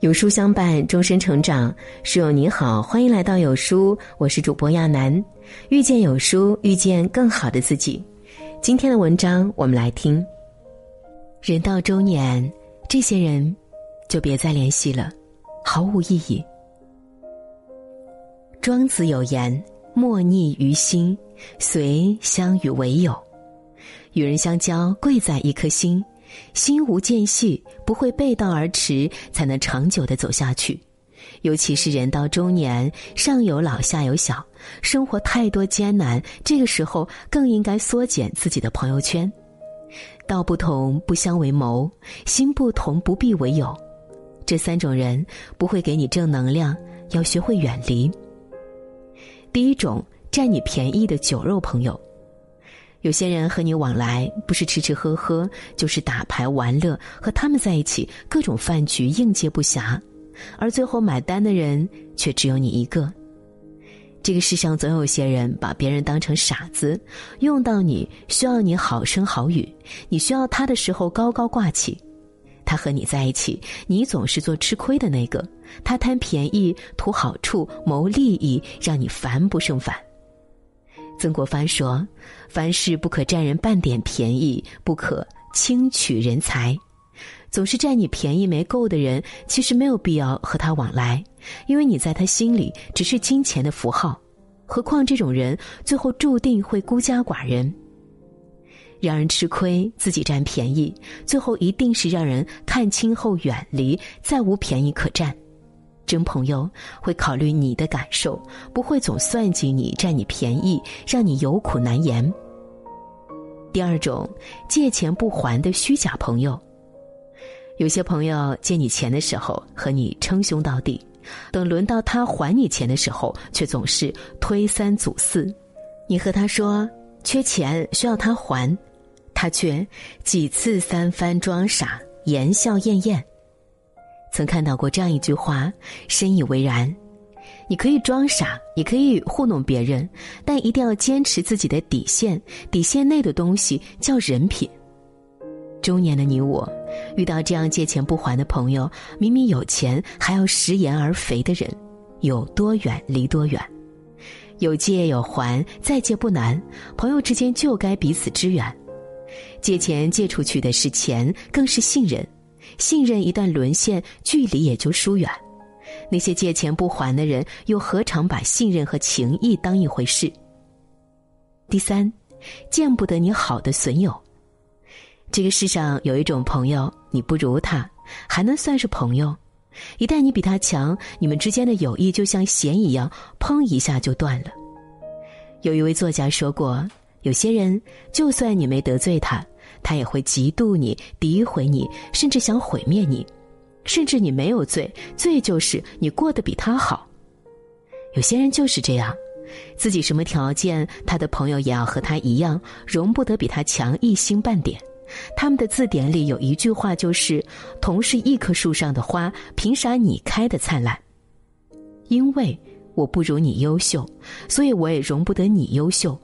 有书相伴，终身成长。书友你好，欢迎来到有书，我是主播亚楠。遇见有书，遇见更好的自己。今天的文章，我们来听。人到中年，这些人就别再联系了，毫无意义。庄子有言：“莫逆于心，随相与为友。”与人相交，贵在一颗心。心无间隙，不会背道而驰，才能长久的走下去。尤其是人到中年，上有老下有小，生活太多艰难，这个时候更应该缩减自己的朋友圈。道不同不相为谋，心不同不必为友。这三种人不会给你正能量，要学会远离。第一种，占你便宜的酒肉朋友。有些人和你往来，不是吃吃喝喝，就是打牌玩乐，和他们在一起，各种饭局应接不暇，而最后买单的人却只有你一个。这个世上总有些人把别人当成傻子，用到你需要你好声好语，你需要他的时候高高挂起。他和你在一起，你总是做吃亏的那个，他贪便宜、图好处、谋利益，让你烦不胜烦。曾国藩说：“凡事不可占人半点便宜，不可轻取人才。总是占你便宜没够的人，其实没有必要和他往来，因为你在他心里只是金钱的符号。何况这种人最后注定会孤家寡人，让人吃亏，自己占便宜，最后一定是让人看清后远离，再无便宜可占。”真朋友会考虑你的感受，不会总算计你、占你便宜，让你有苦难言。第二种，借钱不还的虚假朋友。有些朋友借你钱的时候和你称兄道弟，等轮到他还你钱的时候，却总是推三阻四。你和他说缺钱需要他还，他却几次三番装傻，言笑晏晏。曾看到过这样一句话，深以为然：你可以装傻，也可以糊弄别人，但一定要坚持自己的底线。底线内的东西叫人品。中年的你我，遇到这样借钱不还的朋友，明明有钱还要食言而肥的人，有多远离多远。有借有还，再借不难。朋友之间就该彼此支援。借钱借出去的是钱，更是信任。信任一旦沦陷，距离也就疏远。那些借钱不还的人，又何尝把信任和情谊当一回事？第三，见不得你好的损友。这个世上有一种朋友，你不如他，还能算是朋友；一旦你比他强，你们之间的友谊就像弦一样，砰一下就断了。有一位作家说过，有些人，就算你没得罪他。他也会嫉妒你、诋毁你，甚至想毁灭你，甚至你没有罪，罪就是你过得比他好。有些人就是这样，自己什么条件，他的朋友也要和他一样，容不得比他强一星半点。他们的字典里有一句话，就是“同是一棵树上的花，凭啥你开的灿烂？”因为我不如你优秀，所以我也容不得你优秀。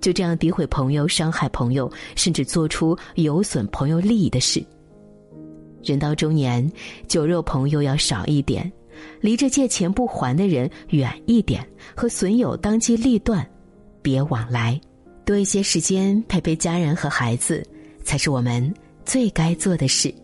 就这样诋毁朋友、伤害朋友，甚至做出有损朋友利益的事。人到中年，酒肉朋友要少一点，离着借钱不还的人远一点，和损友当机立断，别往来，多一些时间陪陪家人和孩子，才是我们最该做的事。